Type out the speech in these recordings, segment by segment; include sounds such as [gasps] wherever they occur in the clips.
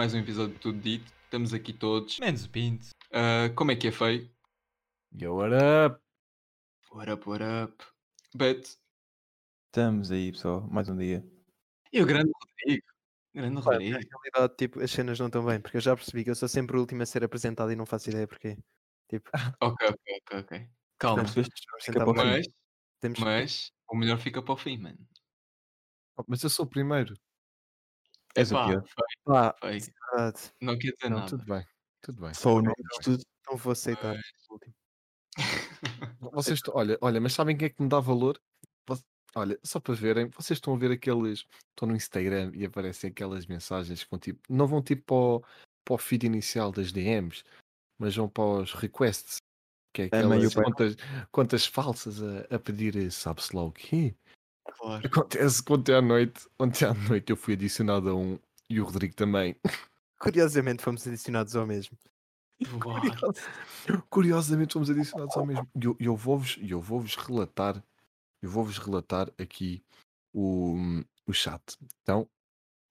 mais um episódio de Tudo Dito. Estamos aqui todos, menos o Pinto. Uh, como é que é feio? Yo, what up? What up, what up? Bet. Estamos aí, pessoal. Mais um dia. E o grande Rodrigo. Grande Pá, Rodrigo. na realidade, tipo, as cenas não estão bem, porque eu já percebi que eu sou sempre o último a ser apresentado e não faço ideia porquê. Tipo, [laughs] Ok, ok, ok, ok. Calma. portanto, Percebeste? vamos Fica tentar para o fim. mudar. Mas, Temos mas, o melhor fica para o fim, mano. Mas eu sou o primeiro. És o Epá, pior. Pá, feio. isso é verdade. Não quer dizer Não, nada. tudo bem. Tudo bem. Só o nome Então, de tudo. Então vou aceitar o. [laughs] Vocês estão, olha, olha, mas sabem quem é que me dá valor? Olha, só para verem, vocês estão a ver aqueles. Estão no Instagram e aparecem aquelas mensagens que vão tipo. Não vão tipo para o, para o feed inicial das DMs, mas vão para os requests. Que é o aquelas pai. contas, contas falsas a, a pedir eh, sabe-se lá o quê? Claro. Acontece que ontem à noite, ontem à noite eu fui adicionado a um e o Rodrigo também. Curiosamente fomos adicionados ao mesmo. Claro. Curiosamente fomos adicionados ao mesmo. E [laughs] eu, eu vou-vos eu vou-vos relatar, eu vou-vos relatar aqui o, o chat. Então,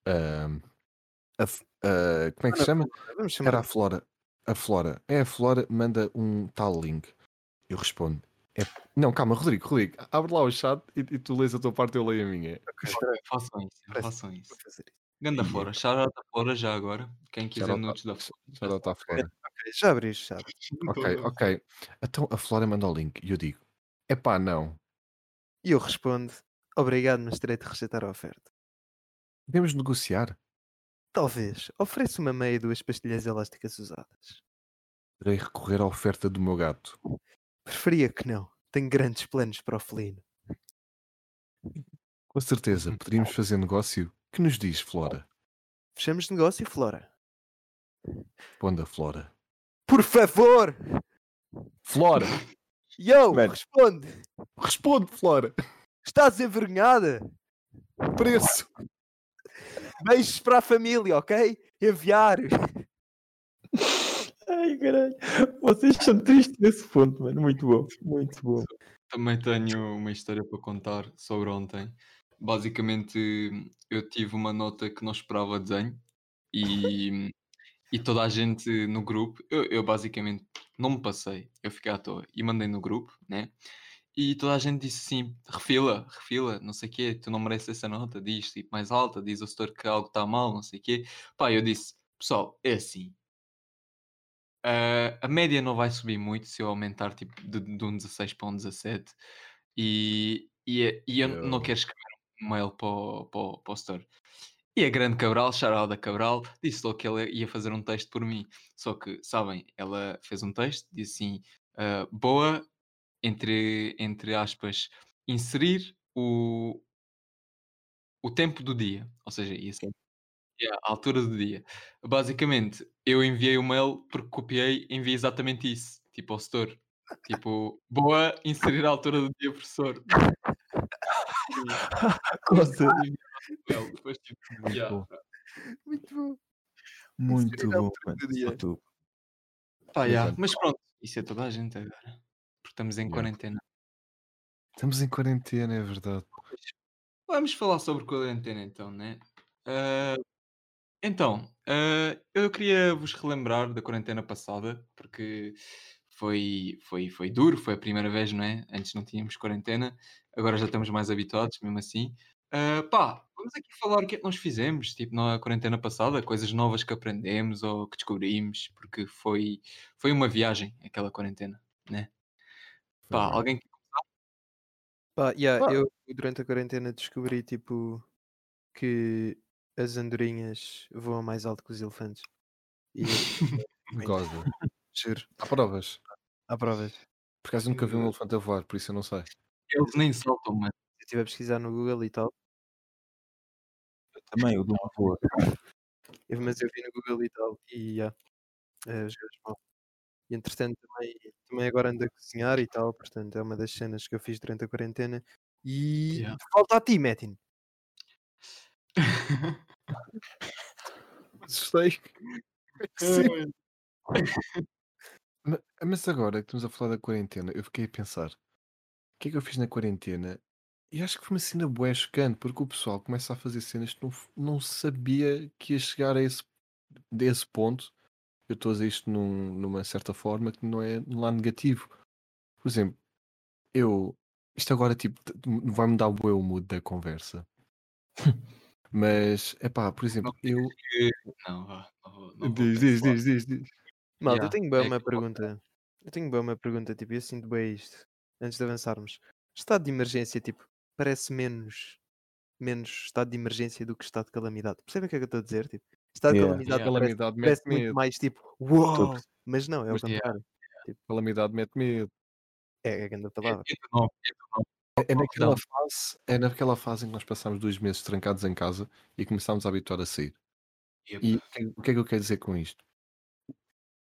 ahm, a a- como é que se chama? Era a Flora. A Flora. É a Flora, manda um tal link. Eu respondo. É... Não, calma, Rodrigo, Rodrigo, abre lá o chat e, e tu lês a tua parte e eu leio a minha. Façam isso, façam isso. Ganda Flora, shout da Flora já agora. Quem quiser nudes da Flora. Já está a Flora. Ok, já abri o chat. Ok, ok. Então a Flora manda o link e eu digo: epá, não. E eu respondo: Obrigado, mas terei de rejeitar a oferta. Podemos negociar. Talvez. Ofereço uma meia e duas pastilhas elásticas usadas. Terei recorrer à oferta do meu gato. Preferia que não. Tenho grandes planos para o felino. Com certeza, poderíamos fazer negócio. Que nos diz, Flora? Fechamos negócio, Flora. Responda, Flora. Por favor! Flora! [laughs] Yo, Mano. responde! Responde, Flora! Estás envergonhada? Preço! Beijos para a família, ok? Enviar! Ai, caralho. Vocês são tristes nesse ponto, mano. Muito bom. Muito bom. Também tenho uma história para contar sobre ontem. Basicamente, eu tive uma nota que não esperava desenho e, e toda a gente no grupo, eu, eu basicamente não me passei, eu fiquei à toa e mandei no grupo, né? E toda a gente disse assim: refila, refila, não sei o quê, tu não mereces essa nota, diz tipo mais alta, diz ao setor que algo está mal, não sei o quê. Pá, eu disse: pessoal, é assim. Ah, a média não vai subir muito se eu aumentar tipo de, de um 16 para um 17 e, e, e eu não Eu- quero escrever um mail para o, para, o, para o setor. E a grande Cabral, Charalda Cabral, disse logo que ela ia fazer um texto por mim. Só que, sabem, ela fez um texto, disse assim: ah, boa, entre, entre aspas, inserir o, o tempo do dia. Ou seja, ia ser yeah, a altura do dia. Basicamente, eu enviei o mail porque copiei, enviei exatamente isso, tipo ao setor. Tipo, boa, inserir a altura do dia, professor. [laughs] Depois, tipo, Muito yeah. bom. Muito bom. Muito bom. Só tu. Pá, yeah. Mas pronto, isso é toda a gente agora. Porque estamos em Yeah. quarentena. Estamos em quarentena, é verdade. Vamos falar sobre quarentena então, né? Ah, então, ah, eu queria vos relembrar da quarentena passada, porque foi, foi, foi duro, foi a primeira vez, não é? Antes não tínhamos quarentena, agora já estamos mais habituados, mesmo assim. Ah, pá, vamos aqui falar o que é que nós fizemos, tipo, na quarentena passada, coisas novas que aprendemos ou que descobrimos, porque foi, foi uma viagem aquela quarentena, né? Pá, bem. alguém Pá, yeah, Pá. eu durante a quarentena descobri tipo que as andorinhas voam mais alto que os elefantes. E eu [laughs] Goza. [laughs] juro, Há provas. há provas. Por acaso nunca vi um elefante a voar, por isso eu não sei. eles nem soltam, mano. Eu estive a pesquisar no Google e tal, Também, o de uma boa. eu- mas eu vi no Google e tal, e yeah, eh, os gajos voam. E entretanto também, também agora ando a cozinhar e tal, portanto é uma das cenas que eu fiz durante a quarentena. E Yeah. falta a ti, Metin. [laughs] Assustei. Ma- Mas agora que estamos a falar da quarentena, eu fiquei a pensar: o que é que eu fiz na quarentena? E acho que foi uma cena bué chocante, porque o pessoal começa a fazer cenas que não, não sabia que ia chegar a esse desse ponto, eu estou a dizer isto num- numa certa forma que não é no lado negativo. Por exemplo, eu. Isto agora tipo, vai mudar o meu mood da conversa. [laughs] Mas, é pá, por exemplo, eu. Que- Não, vá. Diz, diz, diz, diz, diz. Malta, eu tenho bem é uma pergunta. Eu tenho bem uma pergunta, tipo, eu sinto bem isto. Antes de avançarmos. Estado de emergência, tipo, parece menos, menos estado de emergência do que estado de calamidade. Percebem o que é que eu estou a dizer? Tipo, estado de Yeah. calamidade Yeah. parece, Calamidade parece muito medo. mais tipo, perce- Mas não, é o Mas- Yeah. contrário. Calamidade mete medo. É a grande É, palavra. é é. É, é naquela Não. fase, é naquela fase em que nós passámos dois meses trancados em casa e começámos a habituar a sair. Yep. E o que, o que é que eu quero dizer com isto?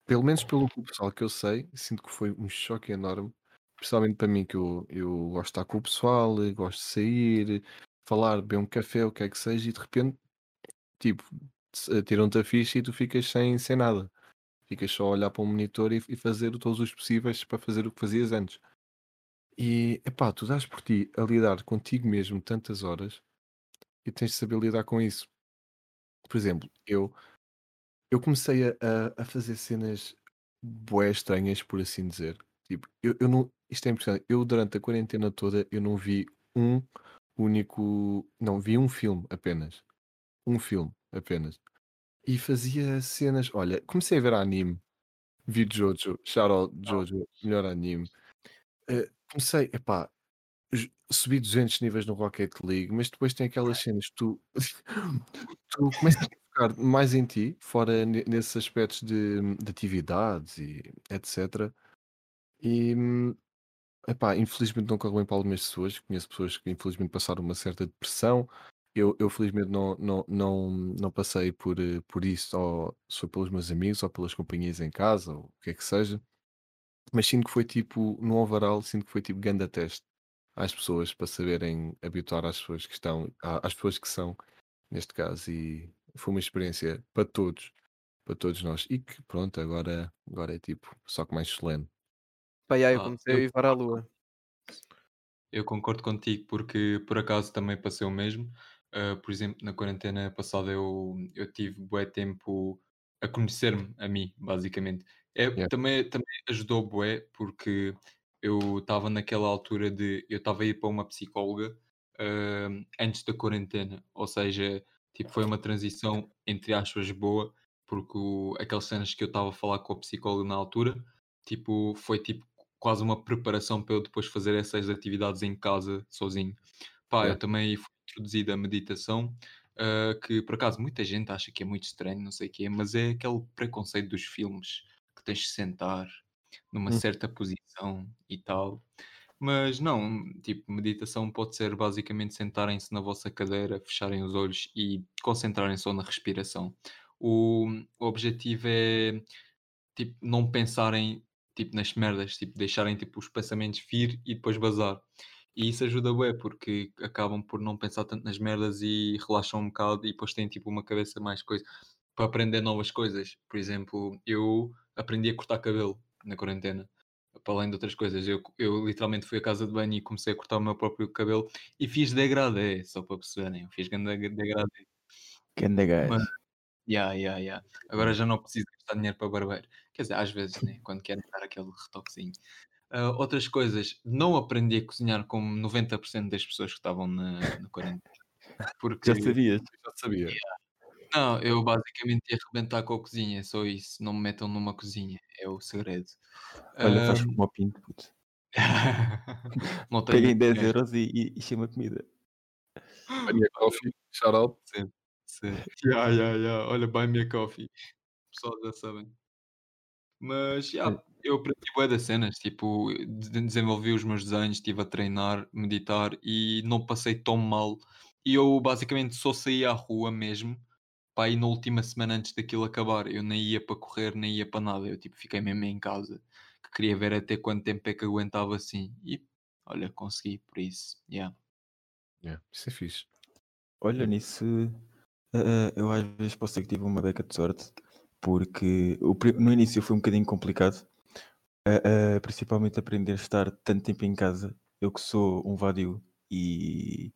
Pelo menos pelo o pessoal que eu sei, sinto que foi um choque enorme, principalmente para mim, que eu, eu gosto de estar com o pessoal, eh, gosto de sair, falar, beber um café, o que é que seja, e de repente, tipo, eh, tiram-te a ficha e tu ficas sem, sem nada. Ficas só a olhar para um monitor e, e fazer todos os possíveis para fazer o que fazias antes. E, epá, tu dás por ti a lidar contigo mesmo tantas horas e tens de saber lidar com isso. Por exemplo, eu, eu comecei a, a- fazer cenas bué estranhas, por assim dizer. Tipo, eu, eu não, isto é impressionante. Eu, durante a quarentena toda, eu não vi um único. Não, vi um filme apenas. Um filme apenas. E fazia cenas. Olha, comecei a ver anime. Vi Jojo. Shout out Jojo. Melhor anime. Eh, comecei, epá, subi 200 níveis no Rocket League, mas depois tem aquelas cenas que tu, [laughs] tu começas a focar mais em ti, fora ne- nesses aspectos de, de atividades e etc. E epá, infelizmente não corre bem para algumas pessoas. Conheço pessoas que infelizmente passaram uma certa depressão. Eu, eu felizmente não, não, não, não passei por, eh, por isso, ou foi pelos meus amigos, ou pelas companhias em casa, ou o que é que seja. Mas sinto que foi tipo, no overall, sinto que foi tipo ganda teste às pessoas para saberem habituar às pessoas que estão, à- às pessoas que são, neste caso, e foi uma experiência para todos, para todos nós. E que pronto, agora, agora é tipo, só que mais solene. Pá, yeah, eu Ah, comecei eu a ir para a lua. Eu concordo contigo porque por acaso também passei o mesmo. Ah, por exemplo, na quarentena passada eu, eu tive bué tempo a conhecer-me a mim, basicamente. É, Yeah. também, também ajudou bué porque eu estava naquela altura de eu estava a ir para uma psicóloga ah, antes da quarentena, ou seja, tipo, foi uma transição entre aspas boa, porque o, aquelas cenas que eu estava a falar com a psicóloga na altura, tipo, foi tipo quase uma preparação para eu depois fazer essas atividades em casa sozinho. Pá, eu também fui introduzido a meditação, ah, que por acaso muita gente acha que é muito estranho, não sei o quê, mas é aquele preconceito dos filmes que tens de sentar numa Hum. certa posição e tal. Mas não, tipo, meditação pode ser basicamente sentarem-se na vossa cadeira, fecharem os olhos e concentrarem só na respiração. O, o objetivo é tipo, não pensarem tipo, nas merdas, tipo, deixarem tipo, os pensamentos vir e depois bazar. E isso ajuda bem, porque acabam por não pensar tanto nas merdas e relaxam um bocado e depois têm tipo uma cabeça mais coisa para aprender novas coisas. Por exemplo, eu aprendi a cortar cabelo na quarentena. Para além de outras coisas, eu, eu literalmente fui à casa de banho e comecei a cortar o meu próprio cabelo e fiz degradê, só para perceberem. Eu fiz grande degradê. Ganda gajo. Mas- Ya, ya, ya. Agora já não preciso gastar dinheiro para barbeiro. Quer dizer, às vezes, né? Quando quero dar aquele retoquezinho. Ah, outras coisas, não aprendi a cozinhar como 90% das pessoas que estavam na, na quarentena. [laughs] Porque, Já sabias? Já sabia. não, eu basicamente ia arrebentar com a cozinha, só isso. Não me metam numa cozinha, é o segredo. Olha, faz Ah, como o pinto, puto. [laughs] não [laughs] tenho Peguem 10 dinheiro. euros e, e, e chama comida. Buy me a coffee, shout out. Sim, sim. Ya, ya, ya. Olha, buy me a coffee. O pessoal já sabem. Mas, ya, eu aprendi bué das cenas, tipo, de- desenvolvi os meus desenhos, estive a treinar, meditar e não passei tão mal. E eu basicamente só saí à rua mesmo, pá, aí na última semana antes daquilo acabar. Eu nem ia para correr, nem ia para nada. Eu, tipo, fiquei mesmo em casa, que queria ver até quanto tempo é que aguentava assim. E, olha, consegui, por isso, ya. Yeah, isso é fixe. Olha, nisso eh, eh, eu às vezes posso ser que tive uma beca de sorte, porque o no início foi um bocadinho complicado, eh, eh, principalmente aprender a estar tanto tempo em casa. Eu que sou um vadio e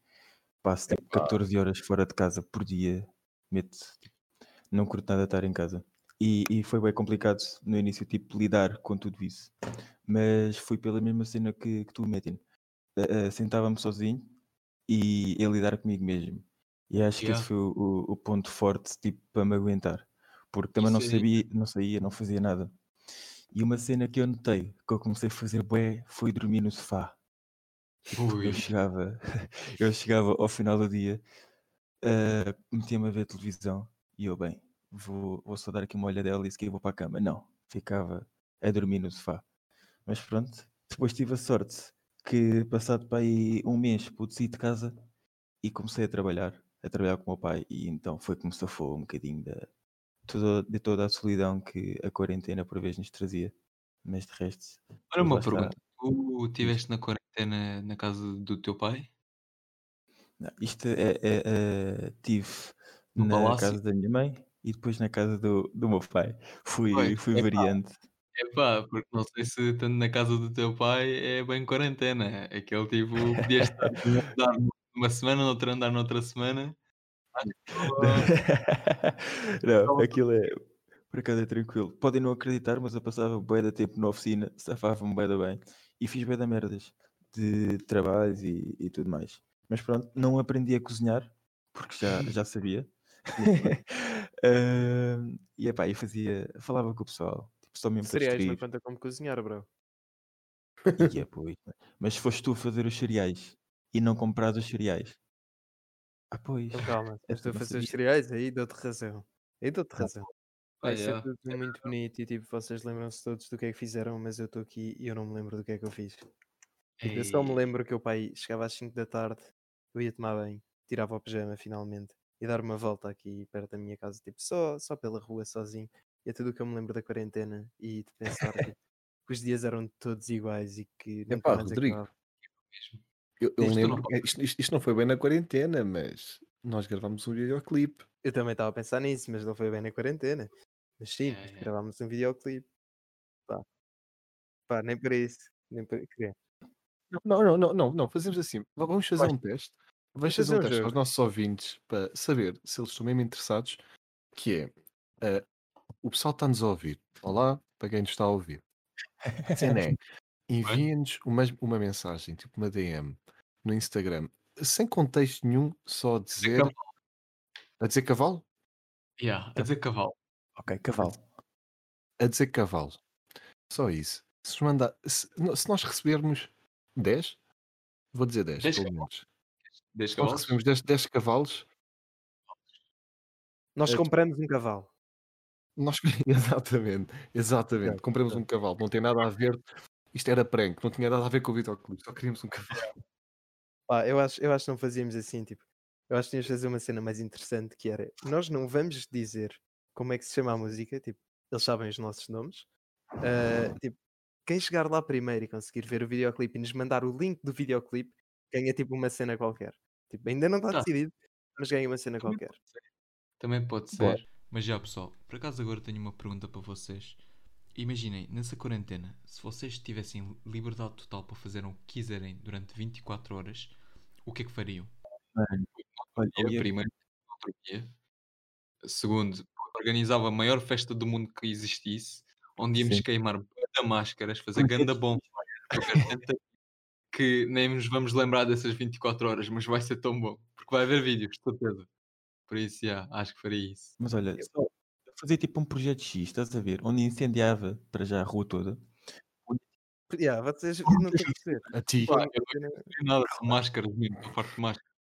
passo tipo 14 horas fora de casa por dia, meto, tipo, não curto nada estar em casa. E, e foi bem complicado no início, tipo, lidar com tudo isso. Mas foi pela mesma cena que, que tu, Metin. Uh, uh, Sentava-me sozinho e a lidar comigo mesmo. E acho que Yeah. esse foi o, o- o ponto forte, tipo, para me aguentar. Porque também não aí. sabia, não saía, não fazia nada. E uma cena que eu notei, que eu comecei a fazer bué, foi dormir no sofá. Ui. Eu chegava, [laughs] eu chegava ao final do dia, ah, metia-me a ver televisão e eu, bem, vou, vou só dar aqui uma olhadela e seguir vou para a cama. Não, ficava a dormir no sofá. Mas pronto, depois tive a sorte que passado para aí um mês pude sair de casa e comecei a trabalhar, a trabalhar com o meu pai e então foi que me safou um bocadinho da, de toda a solidão que a quarentena por vezes nos trazia. Mas de resto, Olha uma pergunta. Tu estiveste na quarentena na casa do teu pai? Não, isto é, é- é- tive No na palácio? casa da minha mãe e depois na casa do, do meu pai. Fui, Foi. fui Epá. variando. Epá, porque não sei se estando na casa do teu pai é bem quarentena. Aquele tipo, podias estar num andar numa semana, noutro andar noutra semana. Não, [laughs] aquilo é por acaso é tranquilo. Podem não acreditar, mas eu passava bué da tempo na oficina, safava-me bué da bem e fiz bué da merdas de trabalhos e, e tudo mais. Mas pronto, não aprendi a cozinhar porque já, [laughs] já sabia. [laughs] Ahm, e epá, eu fazia, falava com o pessoal, tipo, só mesmo para Cereais não conta como cozinhar, bro. E é, pois. Mas se foste tu a fazer os cereais e não comprares os cereais. Ah, pois. Então calma, estou a fazer os cereais, aí dou-te razão. Aí dou-te razão. Vai ser yeah. tudo muito bonito e tipo, vocês lembram-se todos do que é que fizeram, mas eu estou aqui e eu não me lembro do que é que eu fiz. Tipo, eu só me Ei, lembro que o pai chegava às 5 da tarde, eu ia tomar banho, tirava o pijama finalmente e dar uma volta aqui perto da minha casa, tipo, só, só pela rua, sozinho. E é tudo o que eu me lembro da quarentena e de pensar [laughs] tipo, que os dias eram todos iguais e que Epá, mais Rodrigo, acabava. Eu, eu Isto lembro, não- que isto, isto- isto não foi bem na quarentena, mas nós gravámos um videoclipe. Eu também estava a pensar nisso, mas não foi bem na quarentena. Mas sim, Yeah, yeah. gravámos um videoclipe. Pá. Pá, nem por isso. Nem quê? Não, não, não, não, não, fazemos assim. Vamos fazer Gosto. um teste. Vamos fazer fazer um um teste aos jogo. nossos ouvintes para saber se eles estão mesmo interessados, que é eh, o pessoal está-nos a ouvir. Olá, para quem nos está a ouvir. É, [laughs] enviem-nos uma, uma mensagem, tipo uma DM, no Instagram, sem contexto nenhum, só a dizer. cavalo. A dizer cavalo? Yeah, a dizer cavalo. Ok, cavalo. A dizer cavalo. Só isso. Se, manda, se, se nós recebermos 10, vou dizer 10, 10 pelo menos. 10 Se nós cavalos? recebemos 10, 10 cavalos, Nós É, compramos um cavalo. nós. [laughs] Exatamente, exatamente. Compramos um cavalo, não tem nada a ver. Isto era prank, não tinha nada a ver com o videoclube, só queríamos um cavalo. Pá, eu acho, eu acho que não fazíamos assim, tipo. Eu acho que tínhamos de fazer uma cena mais interessante que era. Nós não vamos dizer como é que se chama a música, tipo, eles sabem os nossos nomes. ah, tipo, quem chegar lá primeiro e conseguir ver o videoclipe e nos mandar o link do videoclipe ganha tipo uma cena qualquer. Tipo, ainda não está Tá. decidido, mas ganha uma cena Também qualquer. pode. Também pode Boa. ser. Mas já pessoal, por acaso agora tenho uma pergunta para vocês. Imaginem, nessa quarentena, se vocês tivessem liberdade total para fazer o que quiserem durante 24 horas, o que é que fariam? Mano, olha, eu Dia, ia- primeiro, outro dia. Segundo, organizava a maior festa do mundo que existisse, onde íamos Sim. queimar bué máscaras, fazer ganda bom que nem nos vamos lembrar dessas 24 horas, mas vai ser tão bom, porque vai haver vídeos, de certeza. Por isso, já, acho que faria isso. Mas olha, só fazer tipo um projeto X, estás a ver? Onde incendiava para já a rua toda. Yeah, vocês não têm que ser. A ti. Pá, eu não tenho nada com máscaras, mesmo, estou farto de máscara.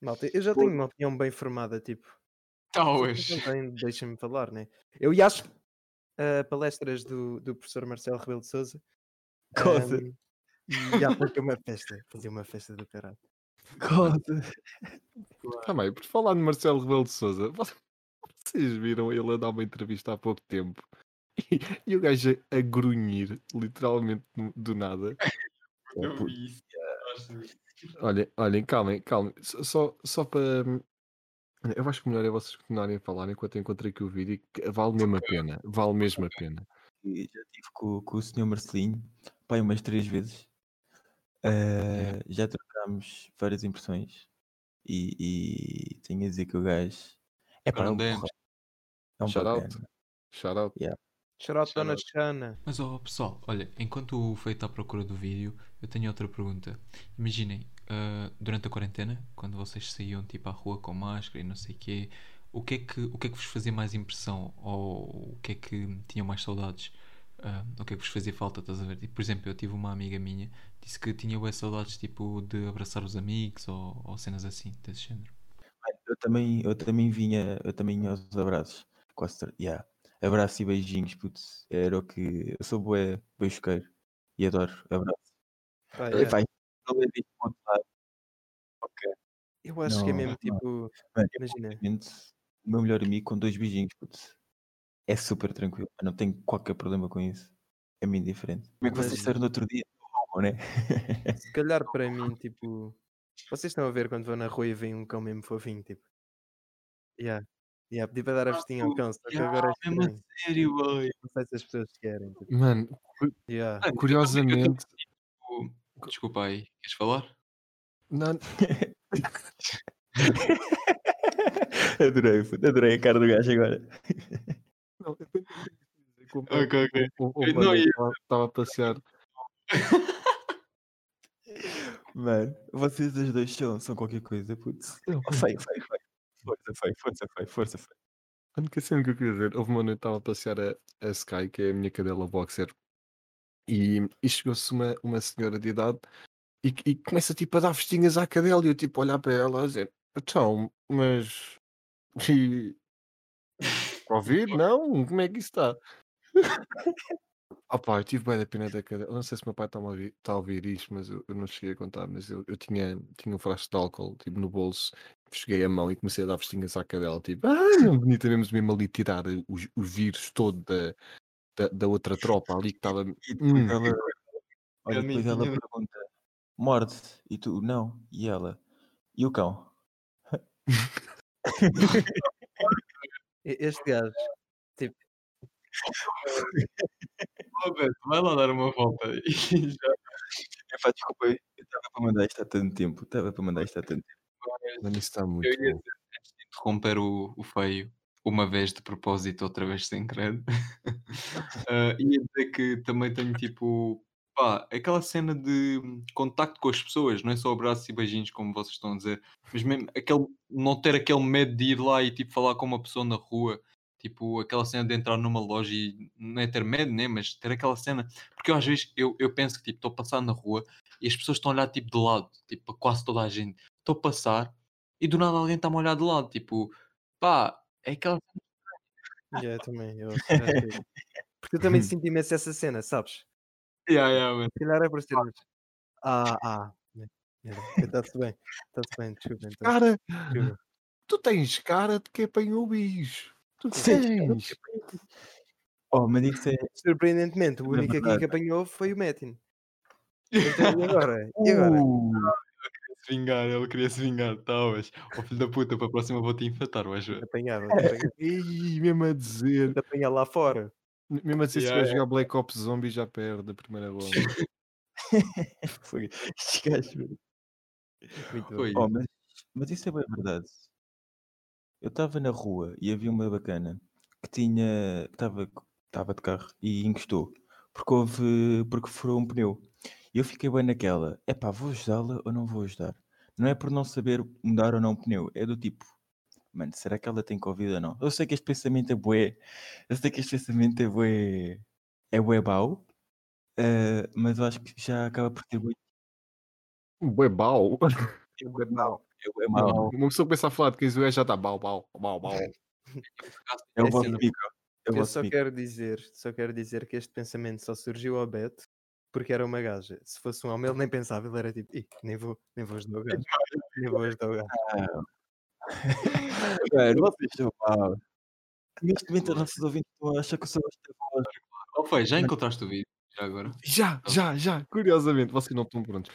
Malta, eu já tenho uma opinião bem formada, tipo. Talvez. Deixem-me falar, né? Eu ia às ah, palestras do, do professor Marcelo Rebelo de Souza. Cosa. e já fazia uma festa, fazia uma festa do caralho. Também, por falar no Marcelo Rebelo de Souza, vocês viram ele a dar uma entrevista há pouco tempo e, e o gajo a, a grunhir, literalmente do nada. [laughs] Eu vi isso. Olhem, olhem, calmem, calmem. Só, só, para. Eu acho que melhor é vocês continuarem a falar enquanto eu encontrei aqui o vídeo. que Vale mesmo a pena. Vale mesmo a pena. E já estive com, com o senhor Marcelinho, pai, umas três vezes. Eh, Já trocámos várias impressões e, e tenho a dizer que o gajo é para Aprendemos. É um Shout out. Shout out. Shoutout Dona Shout Xana. Mas ó pessoal, olha, enquanto o Feio está à procura do vídeo, eu tenho outra pergunta. Imaginem, ah, durante a quarentena, quando vocês saíam tipo à rua com máscara e não sei o quê, o que é que, o que é que vos fazia mais impressão? Ou o que é que tinham mais saudades? Ah, o que é que vos fazia falta, estás a ver? Tipo, por exemplo, eu tive uma amiga minha, disse que tinha bué saudades tipo de abraçar os amigos ou, ou cenas assim, desse género. Eu também, eu também vinha, eu também vinha aos abraços. Quase, ter- yeah. Abraço e beijinhos, putz. Era o que. Eu sou bué beijoqueiro e adoro abraço. Não outro lado. Ok. Eu acho que é Não, mesmo não. tipo. Mano, Imagina. o meu melhor amigo com dois beijinhos, putz. É super tranquilo. Eu não tenho qualquer problema com isso. É muito diferente. Como é que vocês disseram no outro dia? Não, né? Se calhar para [laughs] mim, tipo. Vocês estão a ver quando vão na rua e veem um cão mesmo fofinho, tipo. Yeah. Yeah, pedi para dar a vestinha ao cão, só que agora é mesmo sério, boy. Não sei se as pessoas querem. Tipo. Mano, Yeah. Mano, curiosamente. eu- Desculpa aí, queres falar? Não, [laughs] adorei, adorei a cara do gajo agora. não, eu como- o- o- não, eu estava- a passear. Mano, vocês os dois são, são qualquer coisa, putz. Feio, feio, feio. Força, feio, força, feio, força, feio. A única cena que eu queria dizer, houve uma noite que estava a passear a, a Sky, que é a minha cadela boxer, e, e chegou-se uma, uma senhora de idade e, e começa tipo a dar festinhas à cadela e eu tipo a olhar para ela a dizer, então, mas e... [laughs] Covid? Não? Como é que isso está? [laughs] Ah pá, eu tive bem da pena da cadela. Eu Não sei se meu pai está a ouvir, tá a ouvir isto, mas eu, eu não cheguei a contar. Mas eu, eu tinha, tinha um frasco de álcool tipo, no bolso, cheguei a mão e comecei a dar festinhas à cadela. Tipo, ah, não [laughs] bonita mesmo, mesmo ali tirar os, os vírus todo da, da, da outra tropa ali que [laughs] estava. Hum. ela, olha, depois ela tinha- pergunta, morde, e tu, não, e ela, e o cão? [laughs] Este gajo, Ó, Beto, vai lá dar uma volta e [laughs] já. Epá, desculpa, eu estava para mandar isto há tanto tempo, estava para mandar isto há tanto tempo. Isso está muito Eu ia dizer, antes de interromper o, o feio, uma vez de propósito, outra vez sem querer, [laughs] Ah, ia dizer que também tenho tipo, pá, aquela cena de contacto com as pessoas, não é só abraços e beijinhos, como vocês estão a dizer, mas mesmo aquele, não ter aquele medo de ir lá e tipo falar com uma pessoa na rua, tipo aquela cena de entrar numa loja e não é ter medo, né? Mas ter aquela cena, porque eu às vezes eu, eu penso que tipo, estou a passar na rua e as pessoas estão a olhar tipo de lado, tipo, para quase toda a gente. Estou a passar e do nada alguém está-me a olhar de lado, tipo, pá, é aquela yeah, eu [laughs] também. Eu, porque eu também sinto imenso essa cena, sabes? Yeah, yeah, man. Se calhar é por ser. Ah, ah. Está-se bem, está-se bem, desculpa. Então, Cara, tu tens cara de que apanhou o bicho. Tu Sim. Oh, mas isso é, Surpreendentemente, o Na único aqui que apanhou foi o Metin. Então, e [laughs] agora? E agora? Uh, Se vingar, ele queria se vingar, talvez. Ó filho da puta, para a próxima vou-te infectar, vais ver. Apanhava, [laughs] apanhava. Ih, mesmo a dizer. apanhar lá fora. Mesmo a dizer se Yeah, vai jogar Black Ops Zombie já perde a primeira bola. [laughs] foi, estes gajos, meu. Muito bom. Oh, mas, mas isso é bem verdade. Eu estava na rua e havia uma bacana que tinha. estava estava de carro e encostou. Porque houve. porque furou um pneu. E eu fiquei bem naquela. Epá, vou ajudá-la ou não vou ajudar? Não é por não saber mudar ou não o pneu. É do tipo. Mano, será que ela tem Covid ou não? Eu sei que este pensamento é bué. Eu sei que este pensamento é bué. É bué bau. eh, mas eu acho que já acaba por ter bué. Buebau. [laughs] É bué mau. É bué mau. Uma pessoa começa a falar de quem é já está bau, bau, bau, bau. É o É assim. É o Eu vosso só quero dizer, só quero dizer que este pensamento só surgiu ao Beto porque era uma gaja. Se fosse um homem, ele nem pensava, ele era tipo, "Ih, nem vou, nem vou ajudar o gajo. Nem vou ajudar o gajo. Mano, vocês são maus. Neste momento, os nossos ouvintes estão a achar que eu esta voz. Ó feio, já encontraste o vídeo? Já agora? Já, já, já. Curiosamente, vocês não estão prontos.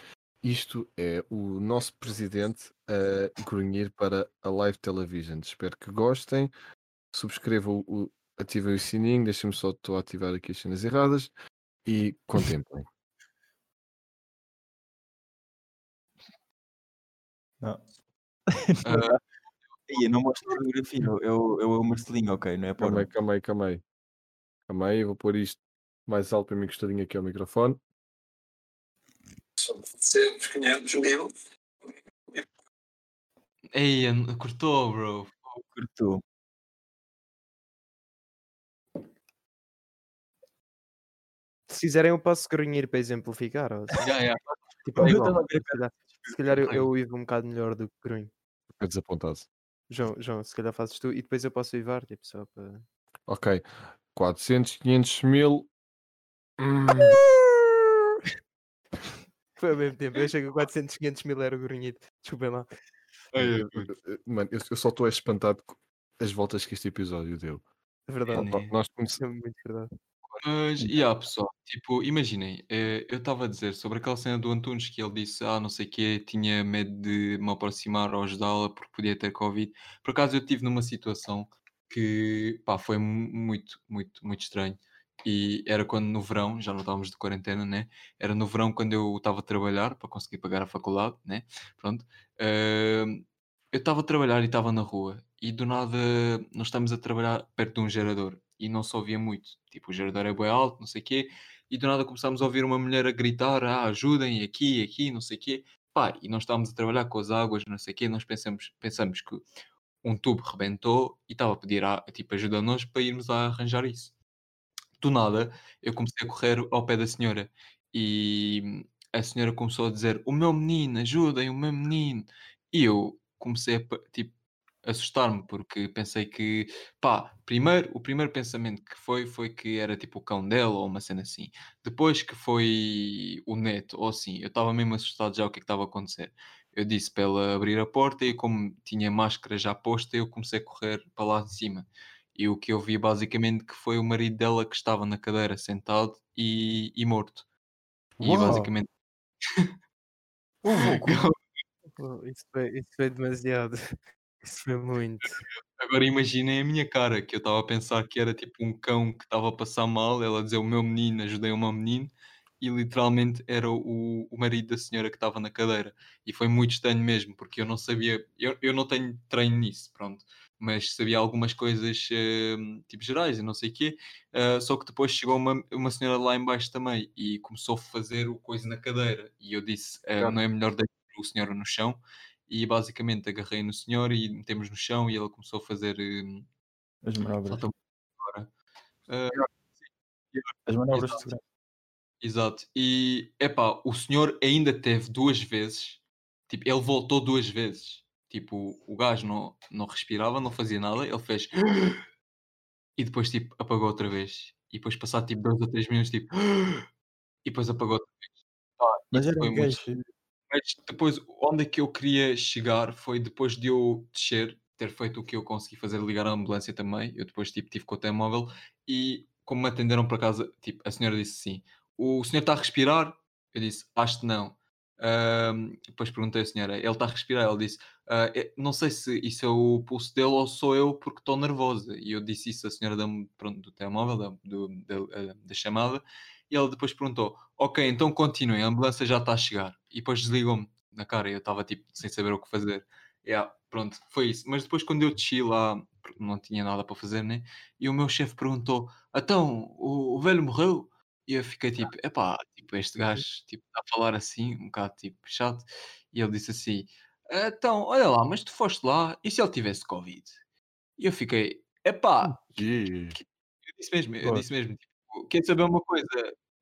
Isto é o nosso presidente a grunhir para a live television. Espero que gostem. Subscrevam o, ativem o sininho. Deixem-me só estou a ativar aqui as cenas erradas e contemplem. [laughs] Não. Ah, [laughs] eu não mostro fotografia, eu, eu, eu, o Marcelinho, ok, não é Calma aí, porno. calma aí, calma aí. Calma aí, eu vou pôr isto mais alto para mim encostadinho aqui ao microfone. Sermos conhecidos mil. Ei, cortou, bro. Curto. Se quiserem, eu posso grunhir para exemplificar. ou assim. Já, já. Tipo, é igual. Se calhar, se calhar eu, eu uivo um bocado melhor do que grunho. Fiquei desapontado. João, João, se calhar fazes tu e depois eu posso uivar, tipo, só para. Ok. 400, 500 mil. [laughs] Hum, [laughs] Foi ao mesmo tempo. Eu achei que o 400, 500 mil era o grunhido. Desculpem lá. Eu- eu- Mano, eu, eu só estou espantado com as voltas que este episódio deu. É verdade. Opa, Nós Isso é muito verdade. Mas, e yeah, pessoal, tipo, imaginem, eh, eu estava a dizer sobre aquela cena do Antunes que ele disse, ah, não sei o quê, tinha medo de me aproximar ou ajudá-la porque podia ter Covid. Por acaso eu estive numa situação que, pá, foi mu- muito, muito, muito estranho. E era quando no verão, já não estávamos de quarentena, né? Era no verão quando eu estava a trabalhar para conseguir pagar a faculdade, né? Pronto. Ahm, eu estava a trabalhar e estava na rua e do nada nós estamos a trabalhar perto de um gerador e não se ouvia muito. Tipo, o gerador é bem alto, não sei o quê, e do nada começámos a ouvir uma mulher a gritar: Ah, ajudem, aqui, aqui, não sei o quê. Pá, e nós estávamos a trabalhar com as águas, não sei o quê, nós pensamos, pensamos que um tubo rebentou e estava a pedir a, tipo, ajuda a nós para irmos a arranjar isso. Do nada, eu comecei a correr ao pé da senhora e a senhora começou a dizer: O meu menino, ajudem, o meu menino. E eu comecei a tipo, assustar-me porque pensei que, pá, primeiro, o primeiro pensamento que foi foi que era tipo o cão dela ou uma cena assim. Depois que foi o neto ou assim, eu estava mesmo assustado já o que é estava a acontecer. Eu disse para ela abrir a porta e como tinha máscara já posta, eu comecei a correr para lá de cima. E o que eu vi basicamente que foi o marido dela que estava na cadeira sentado e, e morto. E Uau! basicamente Oh, [laughs] isso, foi, isso foi demasiado. [laughs] Isso foi muito. Agora imaginem a minha cara, que eu estava a pensar que era tipo um cão que estava a passar mal, ela dizer o meu menino, ajudei o meu menino, e literalmente era o, o marido da senhora que estava na cadeira. E foi muito estranho mesmo, porque eu não sabia, eu, eu não tenho treino nisso, pronto, mas sabia algumas coisas eh, tipo gerais e não sei o quê, eh, só que depois chegou uma, uma senhora lá em baixo também e começou a fazer o coisa na cadeira. E eu disse, Claro. não é melhor deixar o senhor no chão? E basicamente agarrei no senhor e metemos no chão e ele começou a fazer. eh, As manobras. Eh, As manobras de Exato. segurança. Exato. E epá, o senhor ainda teve duas vezes, tipo, ele voltou duas vezes. Tipo, o gajo não, não respirava, não fazia nada, ele fez [gasps] e depois tipo apagou outra vez. E depois passado tipo dois ou três minutos, tipo, [gasps] e depois apagou outra vez. Pá, Mas era foi um muito. Mas depois, onde é que eu queria chegar foi depois de eu descer, ter feito o que eu consegui fazer, ligar a ambulância também. Eu depois tipo, tive com o telemóvel e, como me atenderam para casa, tipo, a senhora disse assim: O senhor está a respirar? Eu disse: Acho que não. Depois perguntei à senhora: Ele está a respirar? Ele disse: "Ah, é- Não sei se isso é o pulso dele ou sou eu porque estou nervosa. E eu disse isso à senhora da, pronto, do telemóvel, da, da, ah, da chamada. E ela depois perguntou: Ok, então continuem, a ambulância já está a chegar. E depois desligou-me na cara e eu estava tipo sem saber o que fazer. Yeah, pronto, foi isso. Mas depois, quando eu desci lá, não tinha nada para fazer, né? E o meu chefe perguntou: Então, o, o velho morreu? E eu fiquei tipo: Epá, tipo, este gajo tipo, está a falar assim, um bocado tipo chato. E ele disse assim: Então, olha lá, mas tu foste lá e se ele tivesse Covid? E eu fiquei: Epá, eu disse mesmo, eu disse mesmo, tipo, quer saber uma coisa?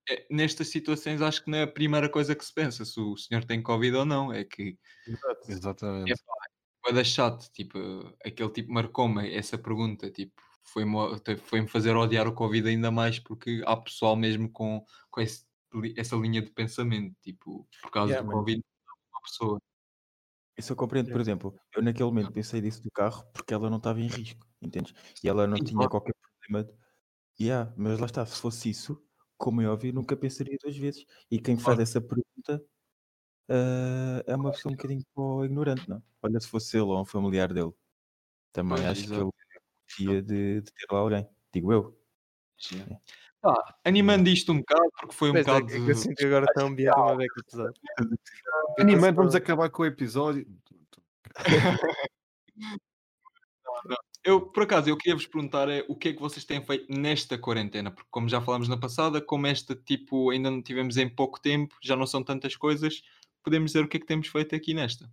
É, nestas situações acho que não é a primeira coisa que se pensa se o senhor tem Covid ou não, é que. Exatamente. vai dar chato, tipo, aquele tipo marcou-me essa pergunta, tipo, foi-me foi-me fazer odiar o Covid ainda mais porque há pessoal mesmo com, com esse essa linha de pensamento, tipo, por causa Yeah, do. Covid, uma pessoa. Isso eu compreendo, por exemplo, eu naquele momento pensei disso do carro porque ela não estava em risco, entendes? E ela não Sim, tinha claro. qualquer problema. De... Yeah, mas lá está, se fosse isso, como é óbvio, nunca pensaria duas vezes. E quem faz essa pergunta ah, é uma pessoa um bocadinho ignorante, não? Olha, se fosse ele ou um familiar dele, também Pois, acho que ele gostaria de, de ter lá alguém, digo eu. Pá, animando isto um bocado, porque foi um Mas é, bocado. que- é que eu sinto que agora está um ambiente uma beca pesado. [laughs] Animando, vamos acabar com o episódio. [laughs] Eu, por acaso, eu queria vos perguntar é, o que é que vocês têm feito nesta quarentena, porque como já falámos na passada, como esta tipo ainda não tivemos em pouco tempo, já não são tantas coisas, podemos dizer o que é que temos feito aqui nesta.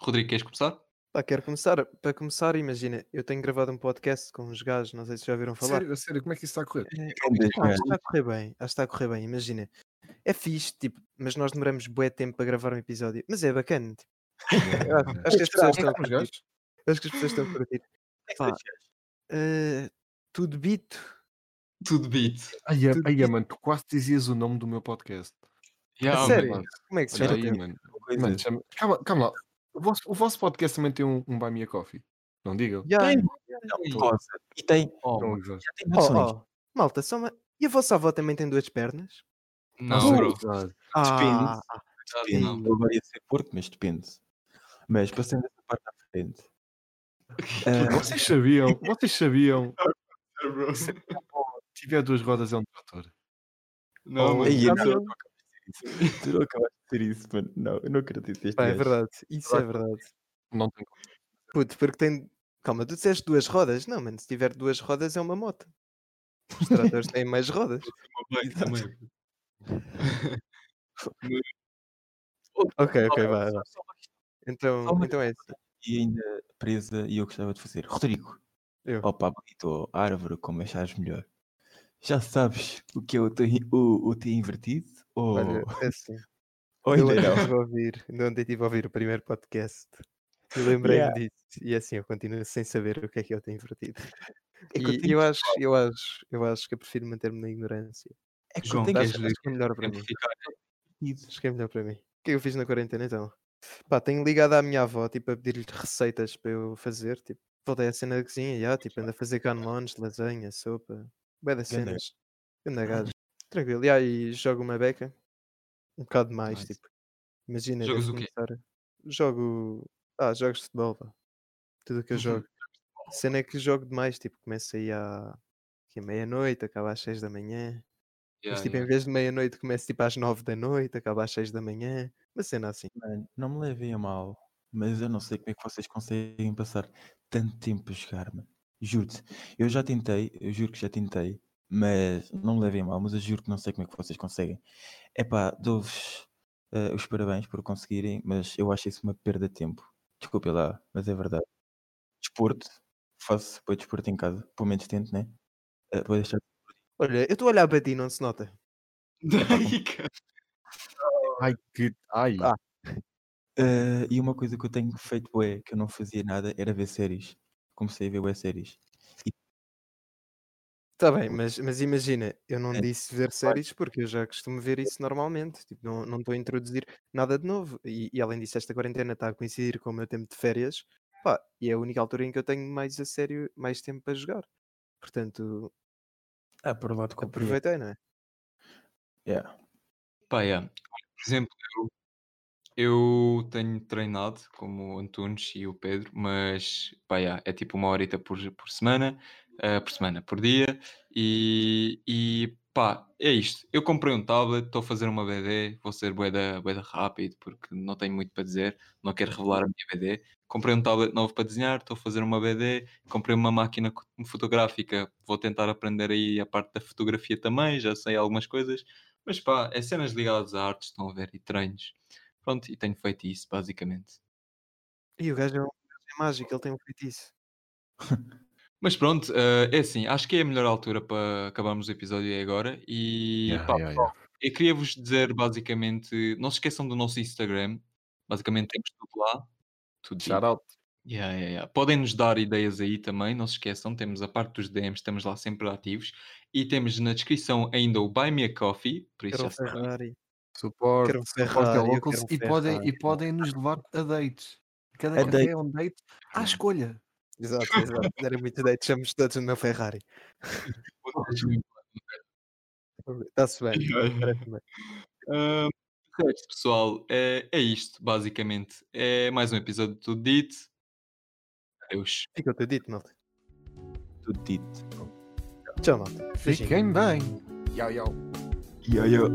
Rodrigo, queres começar? Pá, quero começar. Para começar, imagina, eu tenho gravado um podcast com uns gajos, não sei se já ouviram falar. Sério, a sério, como é que isso está a correr? É, pá, acho que está a correr bem, acho que está a correr bem, imagina. É fixe, tipo, mas nós demoramos bué tempo para gravar um episódio, mas é bacana. tipo. Acho, acho que as pessoas estão a curtir. Acho [laughs] que as pessoas estão a curtir. Pá, eh, tudo bito. Tudo beat. Ai, é- Tudo ai, é, mano, tu quase dizias o nome do meu podcast. Yeah, sério? mano. Como é que se chama? aí, mano. Mano, chama- Calma, calma lá. O vosso, o vosso podcast também tem um, um Buy Me a Coffee. Não digam. Ya, Tem. E tem, oh, Não já tem Oh, oh, malta, só uma... E a vossa avó também tem duas pernas? Não, bro. exato. Ah, Depende. Não. Eu agora ia ser porco, mas depende. Mas passando essa parte à frente. [laughs] Ah, Vocês sabiam, vocês sabiam, [laughs] se tiver duas rodas é um trator. Não, Oh, mano. [laughs] tu não acabaste de dizer isso. Isso, mano. Não, eu não acredito neste pá, é gajo. verdade. Isso é verdade. Não tem como. Puto, porque tem. Calma, tu disseste duas rodas? Não, mano, se tiver duas rodas é uma moto. Os tratores têm mais rodas. Também. [laughs] Ok, ok, vai, vai. Então, Só uma então é assim. E ainda presa, e eu gostava de fazer. Rodrigo, Eu. ó Pablito, ó árvore, como achares melhor. Já sabes o que é o T, o, o T invertido? Ou, Olha, é assim. ou Eu ainda ontem não? estive a ouvir, a ouvir o primeiro podcast e lembrei-me Yeah. disso. E assim, eu continuo sem saber o que é que eu tenho invertido. É eu E tenho eu acho, eu acho, eu acho que eu prefiro manter-me na ignorância. é que eu João, tenho que Acho, acho que é melhor para mim. Acho que é melhor para mim. O que é que eu fiz na quarentena então? Pá, tenho ligado à minha avó, tipo, a pedir-lhe receitas para eu fazer. Tipo, voltei à cena da cozinha, já, tipo, ando a fazer canelões, lasanha, sopa, bué das Ganda cenas. Anda gajo. Tranquilo. E aí jogo uma beca, um bocado mais, Nice. tipo. Imagina, Jogas devo o quê? começar. Jogo. Ah, jogos de futebol, pá. Tudo o que eu Uhum. jogo. A cena é que jogo demais, tipo, começa aí à à meia-noite, acaba às seis da manhã. Mas Yeah, tipo, em yeah. vez de meia-noite, começa tipo às nove da noite, acaba às seis da manhã. Uma cena assim. Mano, não me levem a mal, mas eu não sei como é que vocês conseguem passar tanto tempo a jogar, mano. Juro-te. Eu já tentei, eu juro que já tentei, mas não me levem mal, mas eu juro que não sei como é que vocês conseguem. Epá, dou-vos eh, os parabéns por conseguirem, mas eu acho isso uma perda de tempo. Desculpe lá, mas é verdade. Desporto, faço para desporto em casa, pelo menos tento, né? Eh, vou deixar. Olha, eu estou a olhar para ti, não se nota. Daí, [laughs] cara. Ai, que. Ai. Ah. Eh, e uma coisa que eu tenho feito é que eu não fazia nada era ver séries. Comecei a ver web séries. Está bem, mas, mas imagina, eu não É. disse ver séries porque eu já costumo ver isso normalmente. Tipo, não não estou a introduzir nada de novo. E, e além disso, esta quarentena está a coincidir com o meu tempo de férias. Pá, e é a única altura em que eu tenho mais a sério, mais tempo para jogar. Portanto, Ah, por lado aproveitei, não é? Yeah. Pá, yeah. Por exemplo, eu, eu tenho treinado como o Antunes e o Pedro, mas pá, yeah, é tipo uma horita por, por semana, eh, por semana, por dia, e, e pá, é isto. Eu comprei um tablet, estou a fazer uma BD, vou ser boeda, boeda rápido, porque não tenho muito para dizer, não quero revelar a minha BD. Comprei um tablet novo para desenhar, estou a fazer uma BD, comprei uma máquina fotográfica, vou tentar aprender aí a parte da fotografia também, já sei algumas coisas. Mas pá, é cenas ligadas à arte, estão a ver, e treinos. Pronto, e tenho feito isso, basicamente. E o gajo é, um, é mágico, ele tem um feitiço. [laughs] Mas pronto, eh, é assim, acho que é a melhor altura para acabarmos o episódio é agora. E Yeah, pá, yeah, yeah. eu queria vos dizer basicamente, não se esqueçam do nosso Instagram, basicamente temos tudo lá. Tudo Shout out. Yeah, yeah, yeah. Podem nos dar ideias aí também, não se esqueçam. Temos a parte dos DMs, estamos lá sempre ativos. E temos na descrição ainda o Buy Me a Coffee, por isso Quero já sabem. Ferrari. Eu locals e, podem, e podem nos levar a dates. Cada A date. é um date à escolha. Exato, exato. Era muito date, chamamos todos no meu Ferrari. [laughs] Está-se bem. resto, pessoal, é, é isto, basicamente. É mais um episódio de Tudo Dito. Adeus. Fica o teu dito, malta. Tudo dito. Tchau, malta. Fiquem bem. Yau, yau. E aí, eu-